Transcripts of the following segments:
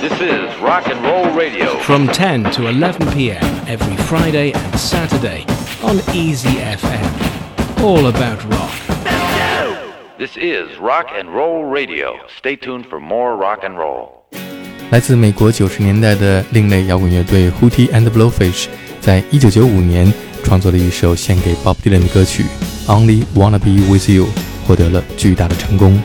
This is Rock and Roll Radio. From 10 to 11 p.m. every Friday and Saturday on Easy FM. All about rock. This is Rock and Roll Radio. Stay tuned for more rock and roll. 来自美国九十年代的另类摇滚乐队 Hootie and Blowfish，在一九九五年创作了一首献给 Bob Dylan 的歌曲《Only Wanna Be With You》，获得了巨大的成功。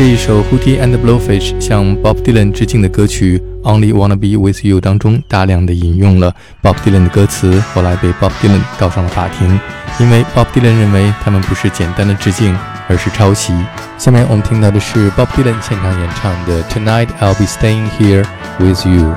这一首《Hootie and Blowfish》向 Bob Dylan 致敬的歌曲《Only Wanna Be With You》当中，大量的引用了 Bob Dylan 的歌词，后来被 Bob Dylan 告上了法庭，因为 Bob Dylan 认为他们不是简单的致敬，而是抄袭。下面我们听到的是 Bob Dylan 现场演唱的《Tonight I'll Be Staying Here With You》。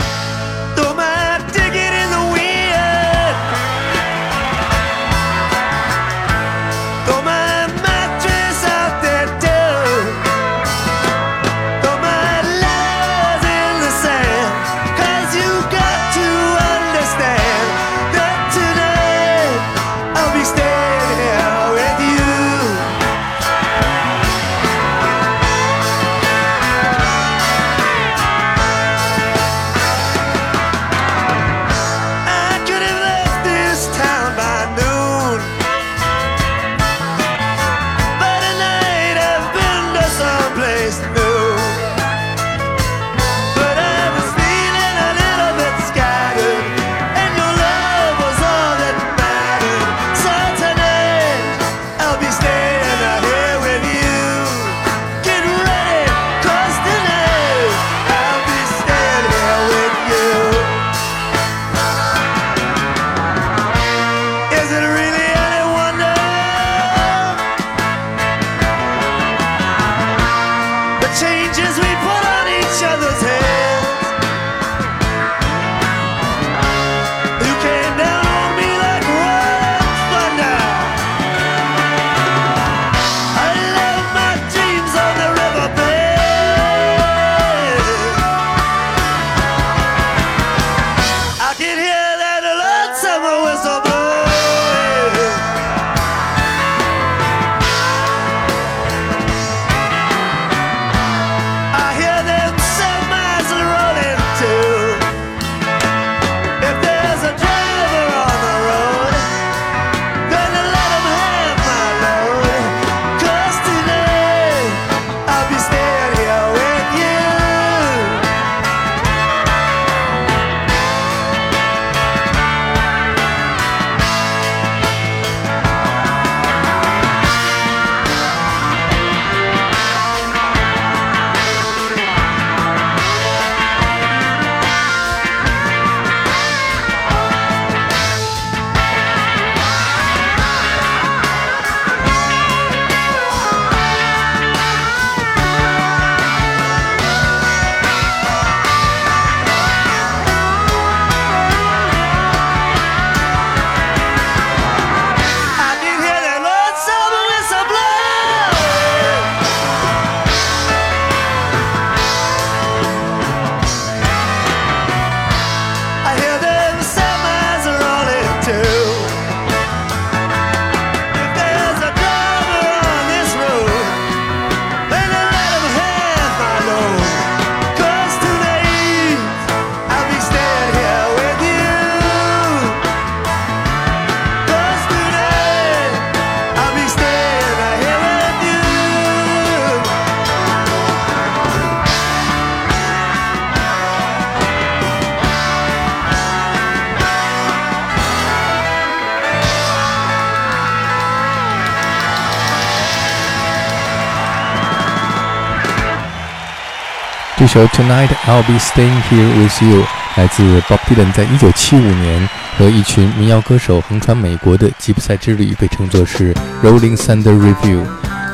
这首 Tonight I'll Be Staying Here With You 来自 Bob Dylan 在一九七五年和一群民谣歌手横穿美国的吉普赛之旅，被称作是 Rolling Thunder Review。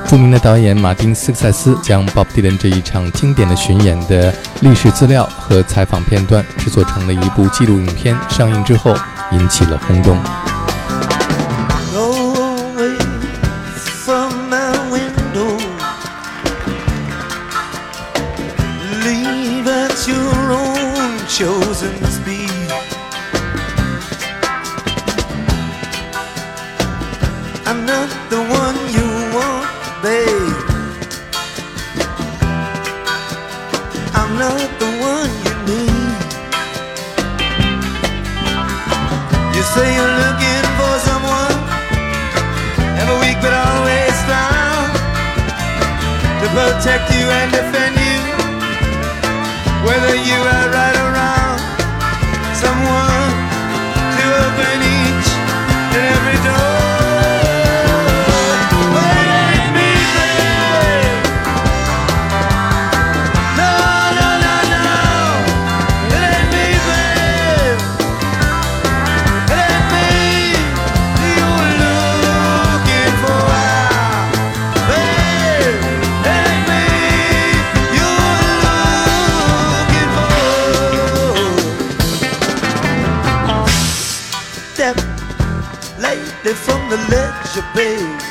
著名的导演马丁斯克塞斯将 Bob Dylan 这一场经典的巡演的历史资料和采访片段制作成了一部纪录影片，上映之后引起了轰动。I'm not the one you want, babe. I'm not the one you need. You say you're looking for someone but always to protect you and defend you, whether you are. babe.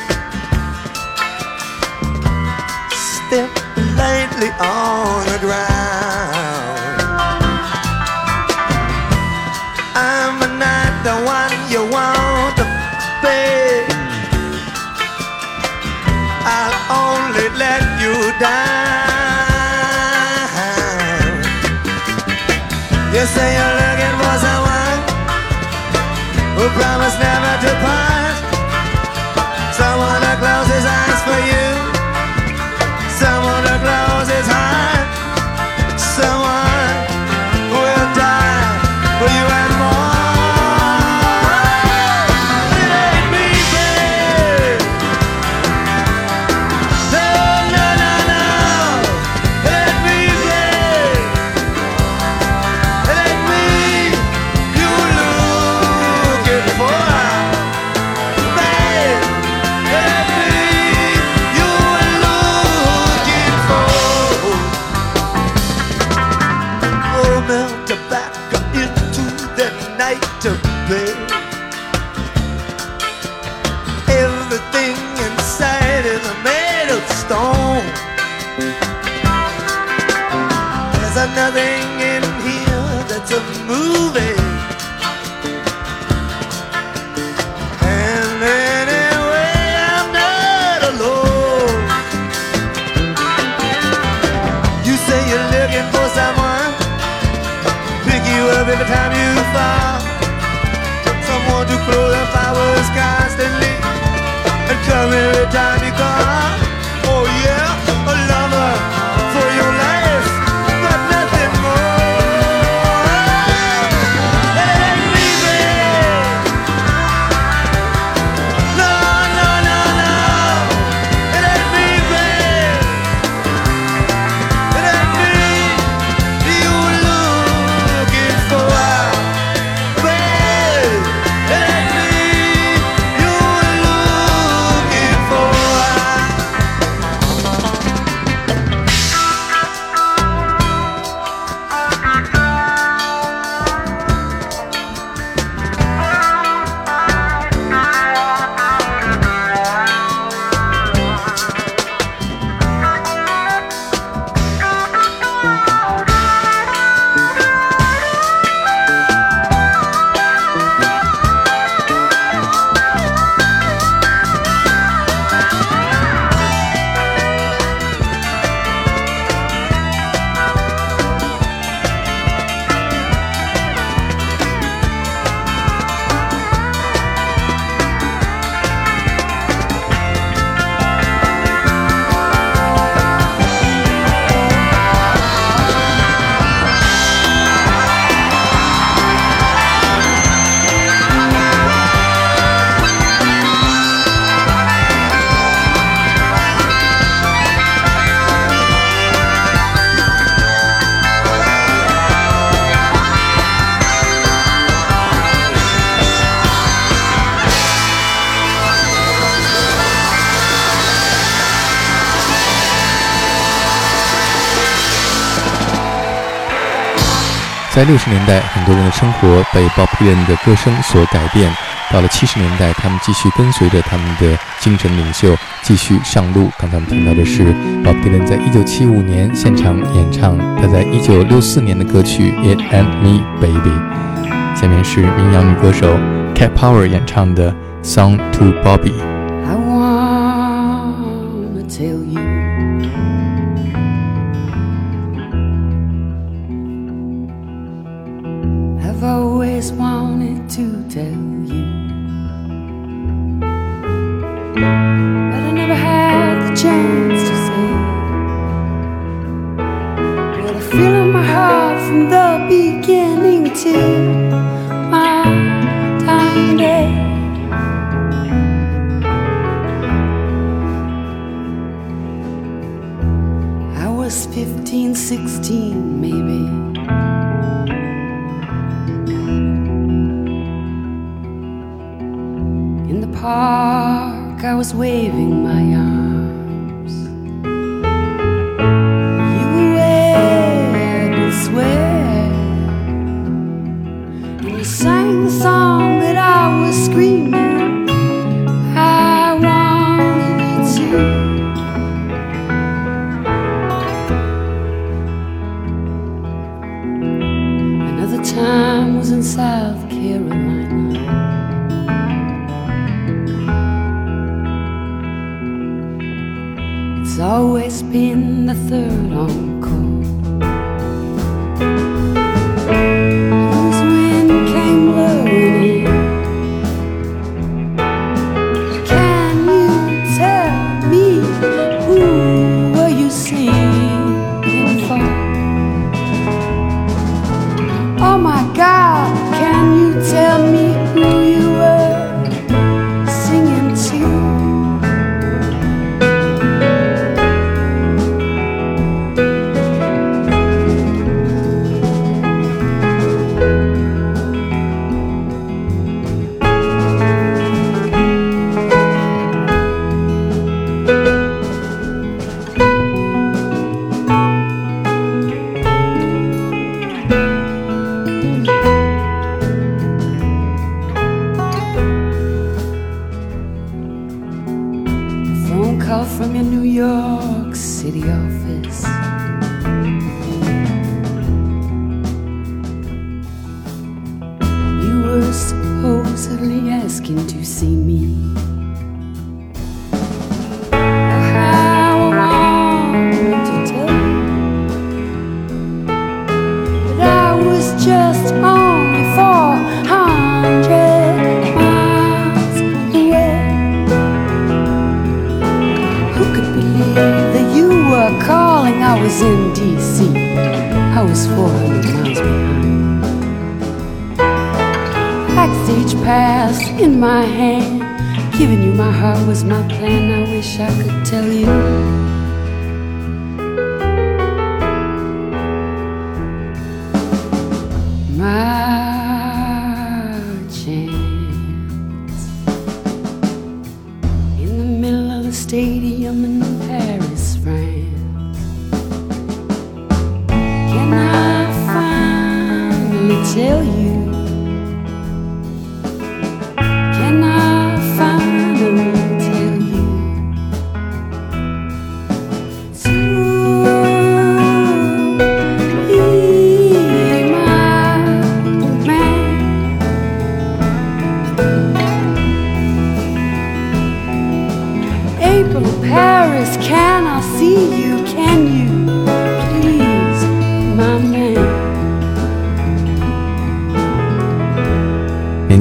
在六十年代，很多人的生活被 Bob Dylan 的歌声所改变。到了七十年代，他们继续跟随着他们的精神领袖继续上路。刚才我们听到的是 Bob Dylan 在一九七五年现场演唱他在一九六四年的歌曲《It and Me Baby》。下面是民谣女歌手 Cat Power 演唱的《Song to Bobby》。To tell you. But I never had the chance to say What I feel in my heart from the beginning to my dying day. I was 15, 16, maybe. Park, I was waving my arms. My God, can you tell me supposedly asking to see me. In Paris, France. Can I finally tell you?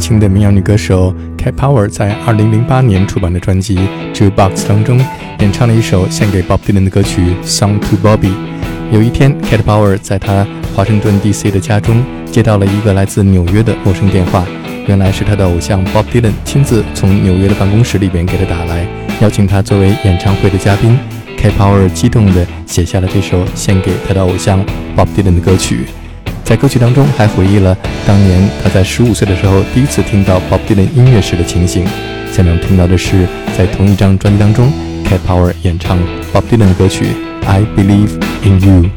轻的民谣女歌手 Cat Power 在2008年出版的专辑《Jukebox》当中演唱了一首献给 Bob Dylan 的歌曲《Song to Bobby》。有一天，Cat Power 在他华盛顿 DC 的家中接到了一个来自纽约的陌生电话，原来是他的偶像 Bob Dylan 亲自从纽约的办公室里边给他打来，邀请他作为演唱会的嘉宾。Cat Power 激动地写下了这首献给他的偶像 Bob Dylan 的歌曲。在歌曲当中还回忆了当年他在十五岁的时候第一次听到 Bob Dylan 音乐时的情形。下面听到的是在同一张专辑当中，Cat Power 演唱 Bob Dylan 的歌曲《I Believe in You》。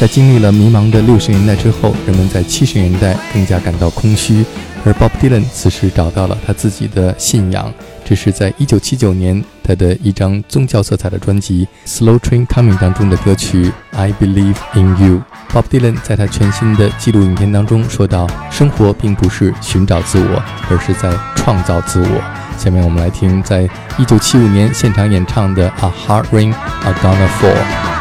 在经历了迷茫的六十年代之后人们在七十年代更加感到空虚。而 bob dylan 此时找到了他自己的信仰这是在一九七九年他的一张宗教色彩的专辑 slow train coming 当中的歌曲 i believe in you bob dylan 在他全新的纪录影片当中说到生活并不是寻找自我而是在创造自我。下面我们来听在一九七五年现场演唱的 a heart rain a gonna fall